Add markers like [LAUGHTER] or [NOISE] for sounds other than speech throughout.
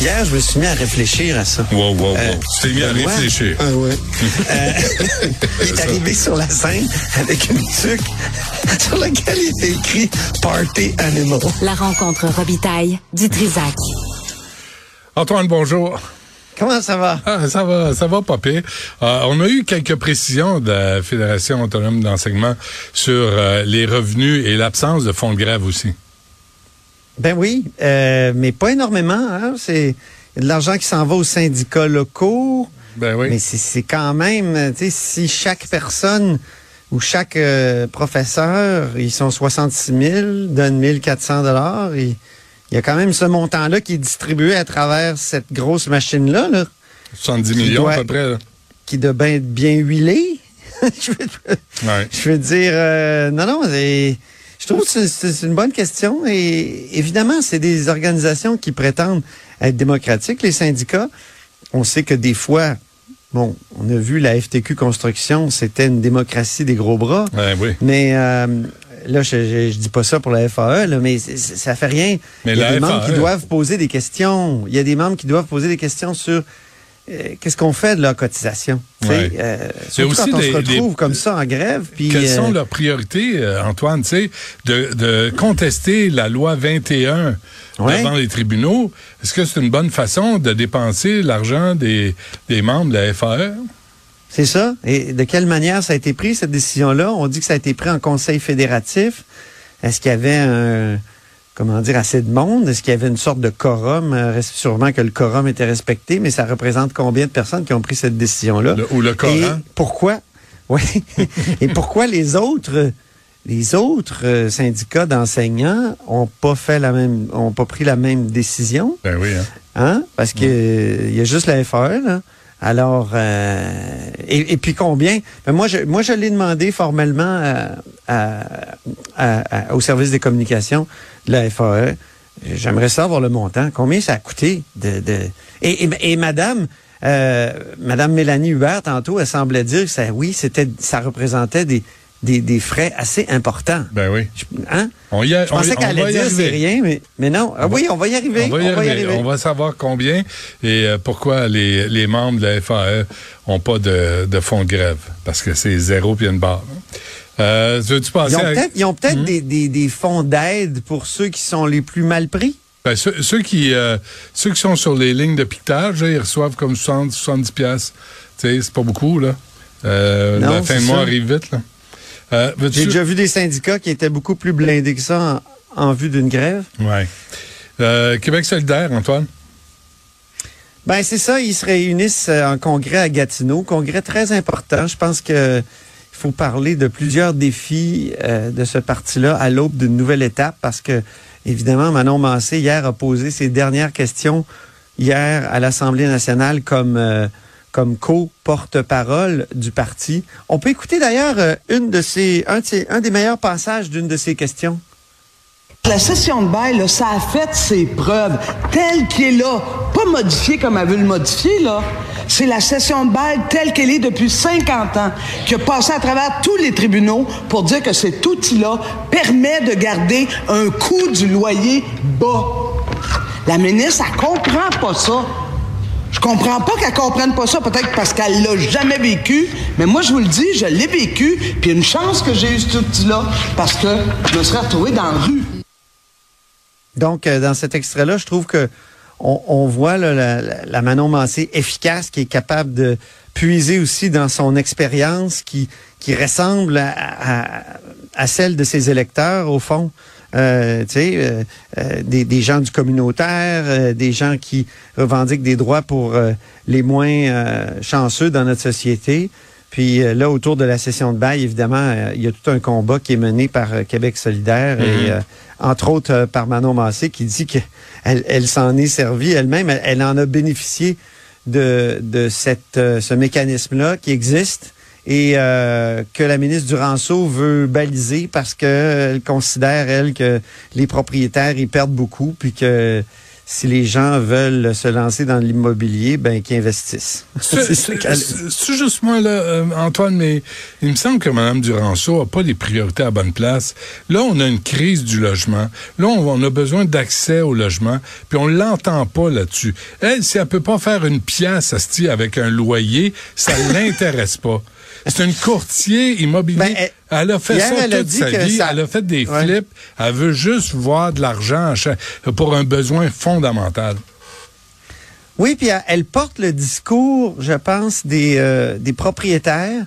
Hier, je me suis mis à réfléchir à ça. Wow, wow, wow. Euh, tu t'es mis à réfléchir. Ah ouais. [LAUGHS] Euh, [LAUGHS] il est arrivé sur la scène avec une tuque [LAUGHS] sur laquelle il était écrit Party Animal. La rencontre Robitaille du Trisac. Antoine, bonjour. Comment ça va? Ah, ça va, ça va pas pire. Euh, on a eu quelques précisions de la Fédération autonome d'enseignement sur euh, les revenus et l'absence de fonds de grève aussi. Ben oui, euh, mais pas énormément. Hein? C'est il y a de l'argent qui s'en va aux syndicats locaux. Ben oui. Mais c'est- quand même, euh, tu sais, si chaque personne ou chaque euh, professeur, ils sont 66 000, donne 1400 dollars, il il y a quand même ce montant-là qui est distribué à travers cette grosse machine-là, là, 70 qui millions doit- à peu près. là. qui doit bien bien huilée. [LAUGHS] je, veux, Ouais. je veux dire, euh, non, non, c'est- je trouve que c'est- une bonne question. Et évidemment, c'est des organisations qui prétendent être démocratiques, les syndicats. On sait que des fois, bon, on a vu la FTQ Construction, c'était une démocratie des gros bras. Ouais, oui. Mais euh, là, je, je, je dis pas ça pour la FAE, là, mais ça fait rien. Mais Il y a des membres FAE qui doivent poser des questions. Il y a des membres qui doivent poser des questions sur qu'est-ce qu'on fait de leur cotisation? Ouais. euh, surtout aussi quand on des- se retrouve des- comme ça en grève. Puis, Quelles euh, sont leurs priorités, euh, Antoine, de, de contester la loi 21 Ouais. devant les tribunaux? Est-ce que c'est une bonne façon de dépenser l'argent des, des membres de la? FAE? C'est ça. Et de quelle manière ça a été pris, cette décision-là? On dit que ça a été pris en conseil fédératif. Est-ce qu'il y avait un, comment dire, assez de monde? Est-ce qu'il y avait une sorte de quorum? Euh, Sûrement que le quorum était respecté, mais ça représente combien de personnes qui ont pris cette décision-là? Ou le Et Coran? pourquoi? [LAUGHS] Oui. Et pourquoi les autres, les autres euh, syndicats d'enseignants ont pas fait la même, ont pas pris la même décision? Ben oui, hein. Hein? Parce que il y a juste la FAE, là. Alors, euh, et, et puis combien? Ben, moi, je, moi, je l'ai demandé formellement à- au service des communications de la FAE. J'aimerais savoir le montant. Combien ça a coûté? De, de... Et, et, et Madame, euh, Madame Mélanie Hubert, tantôt, elle semblait dire que ça, oui, c'était, ça représentait des, des, des frais assez importants. Ben oui. Je- Hein? On y a- Je pensais qu'elle va allait dire c'est rien, mais, mais non. Ah oui, on va y arriver. On va y arriver. On va savoir combien et euh, pourquoi les, les membres de la FAE ont pas de, de fonds de grève. Parce que c'est zéro puis une barre. Euh, Ils ont à- peut-être Hmm? des, des, des fonds d'aide pour ceux qui sont les plus mal pris. Ben, ceux, ceux qui euh, ceux qui sont sur les lignes de piquetage, ils reçoivent comme 60, 70 pièces. C'est pas beaucoup là. Euh, Non, la fin de mois ça. arrive vite là. Euh, J'ai déjà vu des syndicats qui étaient beaucoup plus blindés que ça en, en vue d'une grève. Ouais. Euh, Québec solidaire, Antoine? Ben c'est ça, ils se réunissent euh, en congrès à Gatineau, congrès très important. Je pense que il faut parler de plusieurs défis euh, de ce parti-là à l'aube d'une nouvelle étape parce que évidemment Manon Massé hier a posé ses dernières questions hier à l'Assemblée nationale comme comme co-porte-parole du parti. On peut écouter d'ailleurs euh, de un, des meilleurs passages d'une de ses questions. La session de bail, ça a fait ses preuves, telle qu'elle est là, pas modifiée comme elle veut le modifier, là. C'est la session de bail telle qu'elle est depuis 50 ans, qui a passé à travers tous les tribunaux pour dire que cet outil-là permet de garder un coût du loyer bas. La ministre, elle comprend pas ça. Je comprends pas qu'elle comprenne pas ça, peut-être parce qu'elle l'a jamais vécu, mais moi je vous le dis, je l'ai vécu, puis une chance que j'ai eu cet outil-là, parce que je me serais retrouvé dans la rue. Donc, euh, dans cet extrait-là, je trouve que on, voit la, la- Manon Massé efficace, qui est capable de puiser aussi dans son expérience, qui, qui ressemble à celle de ses électeurs, au fond. Euh, tu sais, euh, euh, des, des gens du communautaire, euh, des gens qui revendiquent des droits pour euh, les moins euh, chanceux dans notre société. Puis euh, là, autour de la session de bail, évidemment, il y a tout un combat qui est mené par Québec solidaire et euh, entre autres par Manon Massé qui dit qu'elle [LAUGHS] elle, s'en est servie elle-même, elle, elle en a bénéficié de, de cette, ce mécanisme-là qui existe et euh, que la ministre Duranceau veut baliser parce qu'elle considère, elle, que les propriétaires, ils perdent beaucoup, puis que si les gens veulent se lancer dans l'immobilier, ben qu'ils investissent. [LAUGHS] C'est juste moi là, euh, Antoine, mais il me semble que Mme Duranceau a pas les priorités à bonne place. Là, on a une crise du logement. Là, on, a besoin d'accès au logement, puis on l'entend pas là-dessus. Elle, si elle peut pas faire une pièce à avec un loyer, ça [LAUGHS] l'intéresse pas. C'est une courtier immobilier. Ben, elle, a fait ça toute sa vie. Elle a fait des flips. Elle veut juste voir de l'argent pour un besoin fondamental. Oui, puis elle porte le discours, je pense, des, euh, des propriétaires.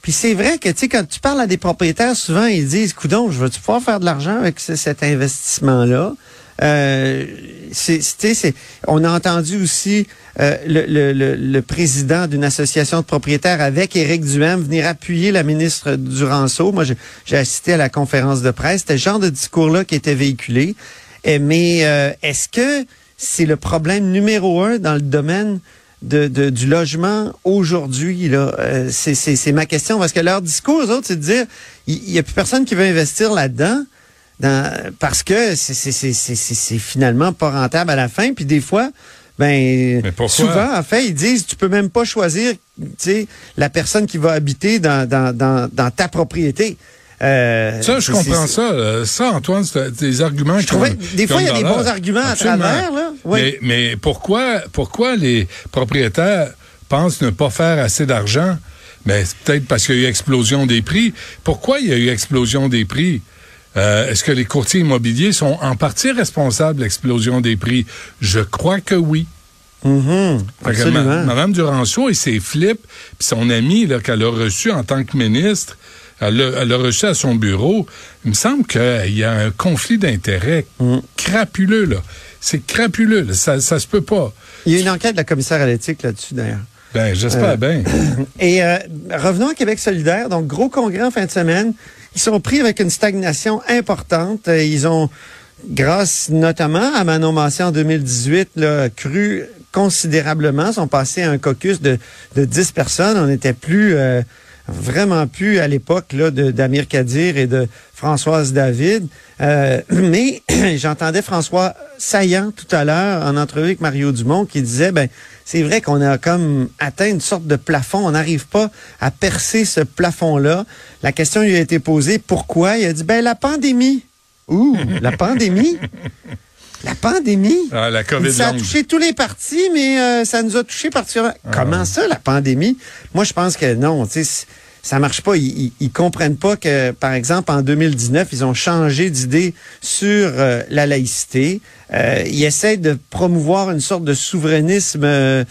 Puis c'est vrai que, tu sais, quand tu parles à des propriétaires, souvent, ils disent, coudon, je veux-tu pouvoir faire de l'argent avec cet investissement-là? Euh, c'est, on a entendu aussi euh, le, le, le, président d'une association de propriétaires avec Éric Duhem venir appuyer la ministre Duranceau. Moi, j'ai assisté à la conférence de presse. C'était le genre de discours-là qui était véhiculé. Mais euh, est-ce que c'est le problème numéro un dans le domaine de, de du logement aujourd'hui? Là, euh, c'est, ma question parce que leur discours, aux autres, c'est de dire il y, a plus personne qui veut investir là-dedans parce que c'est finalement pas rentable à la fin. Puis des fois, ben souvent, en fait, ils disent tu peux même pas choisir la personne qui va habiter dans, dans, dans, dans ta propriété. Euh, ça, je comprends ça. Ça, Antoine, c'est des arguments je trouvais, Des fois, il y a des bons arguments à travers. Là. Mais, mais pourquoi, pourquoi les propriétaires pensent ne pas faire assez d'argent? Mais peut-être parce qu'il y a eu explosion des prix. Pourquoi il y a eu explosion des prix? Euh, est-ce que les courtiers immobiliers sont en partie responsables de l'explosion des prix? Je crois que oui. Mm Madame Duranceau et ses flips, puis son ami qu'elle a reçu en tant que ministre, elle l'a reçu à son bureau. Il me semble qu'il y a un conflit d'intérêts mm. crapuleux, là. C'est crapuleux, Ça, ça se peut pas. Il y a une enquête de la commissaire à l'éthique là-dessus, d'ailleurs. Ben, j'espère euh, bien. [COUGHS] Et euh, revenons à Québec solidaire. Donc, gros congrès en fin de semaine. Ils sont pris avec une stagnation importante. Ils ont, grâce notamment à Manon Massé en 2018, là, cru considérablement. Ils sont passés à un caucus de, de 10 personnes. On n'était plus... Euh, vraiment plus à l'époque d'Amir Kadir et de Françoise David. Euh, [CLEARS THROAT] mais [CLEARS THROAT] j'entendais François Saillant tout à l'heure en entrevue avec Mario Dumont qui disait ben c'est vrai qu'on a comme atteint une sorte de plafond. On n'arrive pas à percer ce plafond-là. La question lui a été posée pourquoi? Il a dit ben la pandémie. Ouh, la pandémie? La pandémie. Ah, la COVID ça a touché tous les partis, mais euh, ça nous a touché particulièrement. Ah. Comment ça, la pandémie? Moi, je pense que non, tu sais, ça marche pas. Ils, ils, comprennent pas que, par exemple, en 2019, ils ont changé d'idée sur euh, la laïcité. Euh, ils essaient de promouvoir une sorte de souverainisme, euh,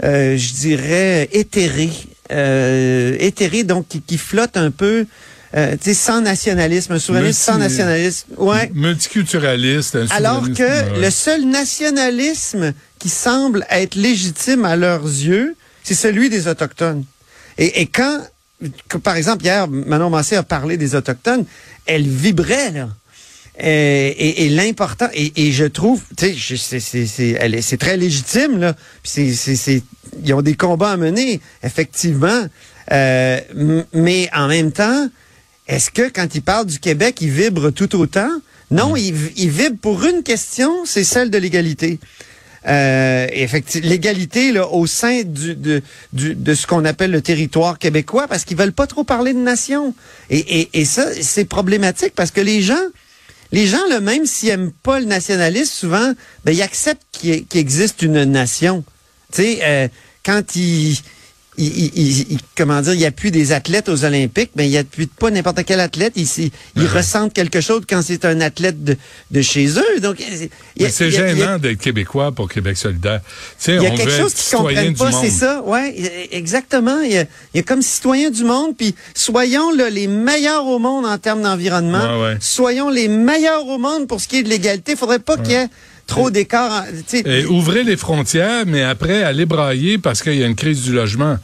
je dirais, éthéré. éthéré, donc qui, qui flotte un peu euh, sans nationalisme, un souverainisme sans nationalisme. Ouais. Multiculturaliste. Alors que le seul nationalisme qui semble être légitime à leurs yeux, c'est celui des Autochtones. Et, et quand, par exemple, hier, Manon Massé a parlé des Autochtones, elle vibrait, là. Et, et, l'important, et, je trouve, tu sais, c'est très légitime, là. Puis c'est, ils ont des combats à mener, effectivement. Euh, mais en même temps, est-ce que quand il parle du Québec, il vibre tout autant? Non, hmm. il, vibre pour une question, c'est celle de l'égalité. Euh, effectivement, l'égalité là au sein du, de, du, de ce qu'on appelle le territoire québécois, parce qu'ils veulent pas trop parler de nation. Et, et, et ça, c'est problématique parce que les gens, les gens, là, même s'ils aiment pas le nationalisme, souvent, ben, ils acceptent qu'il existe une nation. Tu sais, euh, quand ils il, comment dire, il appuie des athlètes aux Olympiques, mais il appuie pas n'importe quel athlète. Ils, ils ressentent quelque chose quand c'est un athlète de, de chez eux. Donc, c'est gênant d'être québécois pour Québec solidaire. il y a quelque chose qu'ils comprennent pas, c'est ça? Ouais, exactement. Il y, a, comme citoyens du monde, puis soyons là, les meilleurs au monde en termes d'environnement. Soyons les meilleurs au monde pour ce qui est de l'égalité. Il faudrait pas qu'il y ait trop d'écart. ouvrez les frontières, mais après, allez brailler parce qu'il y a une crise du logement.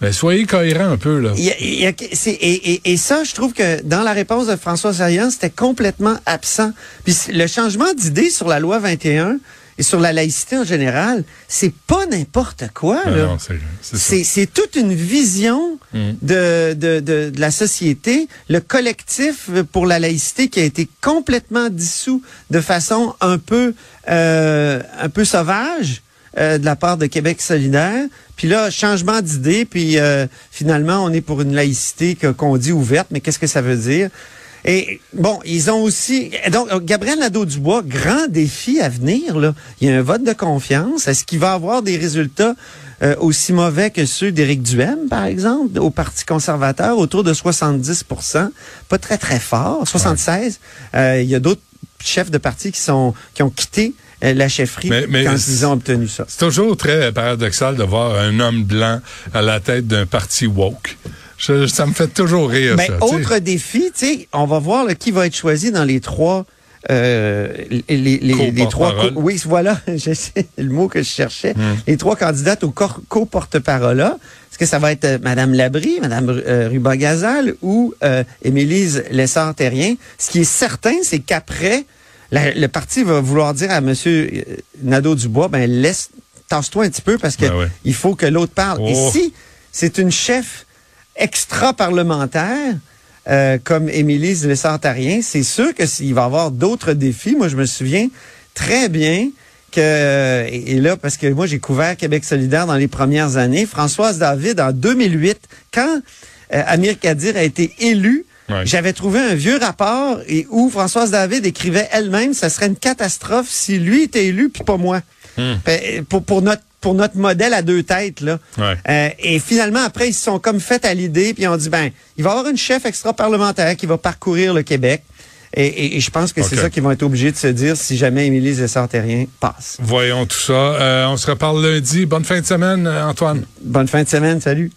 Ben, soyez cohérent un peu, là. et, ça, je trouve que dans la réponse de François Saillant, c'était complètement absent. Puis le changement d'idée sur la loi 21, et sur la laïcité en général, c'est pas n'importe quoi. Là. c'est- toute une vision Mm. de, de, de, de la société, le collectif pour la laïcité qui a été complètement dissous de façon un peu euh, un peu sauvage euh, de la part de Québec solidaire. Puis là, changement d'idée, puis euh, finalement, on est pour une laïcité qu'on dit ouverte, mais qu'est-ce que ça veut dire? Et bon, ils ont aussi... Donc, Gabriel Nadeau-Dubois, grand défi à venir. Là. Il y a un vote de confiance. Est-ce qu'il va avoir des résultats euh, aussi mauvais que ceux d'Éric Duhem, par exemple, au Parti conservateur, autour de 70% Pas très, très fort. 76 Euh, Il y a d'autres chefs de parti qui, sont, qui ont quitté euh, la chefferie Mais- mais quand ils ont obtenu ça. C'est toujours très paradoxal de voir un homme blanc à la tête d'un parti woke. Je- ça me fait toujours rire, Ben, tu sais. autre défi, tu sais, on va voir là, qui va être choisi dans les trois. Euh, les, les, les, les trois oui voilà [LAUGHS] je sais le mot que je cherchais Hmm. les trois candidates au co-porte-parole est-ce que ça va être euh, Madame Labrie Madame euh, Ruba-Gazal ou euh, Émilise Lessard-Terrien? Ce qui est certain c'est qu'après le parti va vouloir dire à Monsieur euh, Nadeau-Dubois ben laisse tasse-toi un petit peu parce que Ben ouais. il faut que l'autre parle et Oh. si c'est une chef extra-parlementaire, euh, comme Émilie Lessard-Tarien, c'est sûr que s'il va y avoir d'autres défis. Moi, je me souviens très bien que, et et là, parce que moi, j'ai couvert Québec solidaire dans les premières années, Françoise David, en 2008, quand euh, Amir Kadir a été élu, Ouais. j'avais trouvé un vieux rapport et où Françoise David écrivait elle-même, ça serait une catastrophe si lui était élu puis pas moi. Hmm. Ben, Pour, pour notre pour notre modèle à deux têtes là. Ouais. Euh, et finalement après ils se sont comme fait à l'idée puis ont dit ben il va y avoir une chef extra-parlementaire qui va parcourir le Québec. Et, et- et je pense que c'est ça qu'ils vont être obligés de se dire si jamais Émilie Lessard-Terrien passe. Voyons tout ça. Euh, on se reparle lundi. Bonne fin de semaine, euh, Antoine. Bonne fin de semaine, salut.